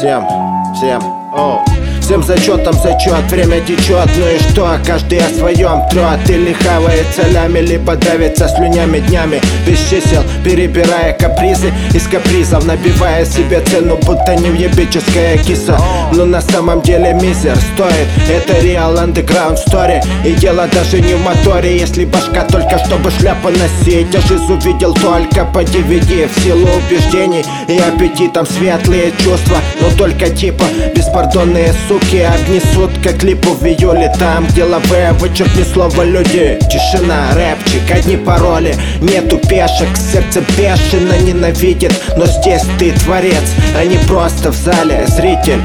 всем, всем, о. Всем зачетом зачет, время течет, ну и что? Каждый о своем трет. Или хавает солями, либо давится слюнями днями. Без чисел, перебирая капризы Из капризов набивая себе цену, будто не невъебическая киса. Но на самом деле мизер стоит. Это реал underground story. И дело даже не в моторе. Если башка только чтобы шляпу носить. Я жизнь увидел только по DVD В силу убеждений и аппетитом светлые чувства. Но только типа беспардонные суки руки огнесут, как липу в июле Там, где лаве, вычеркни слово люди Тишина, рэпчик, одни пароли. Нету пешек, сердце бешено ненавидит. Но здесь ты творец, а не просто в зале зритель.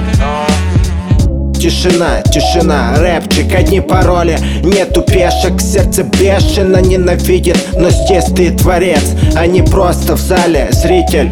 Тишина, тишина, рэпчик, одни пароли. Нету пешек, сердце бешено ненавидит. Но здесь ты творец, а не просто в зале зритель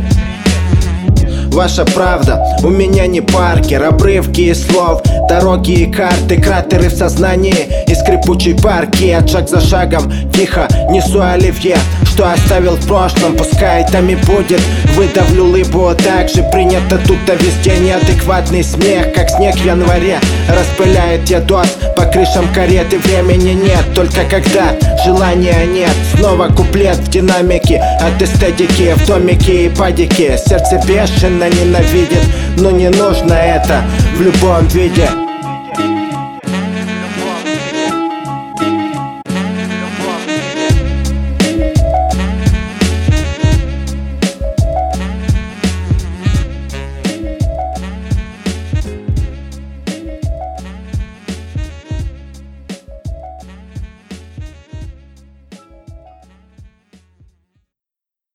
Ваша правда, у меня не паркер Обрывки слов, дороги и карты Кратеры в сознании и скрипучей парки. От шаг за шагом, тихо, несу оливье Что оставил в прошлом, пускай там и будет Выдавлю лыбу, также принято тут а везде Неадекватный смех, как снег в январе. Распыляет дедос по крышам кареты Времени нет, только когда желания нет. Снова куплет в динамике От эстетики в домике и падике. Сердце бешено ненавидит Но не нужно это в любом виде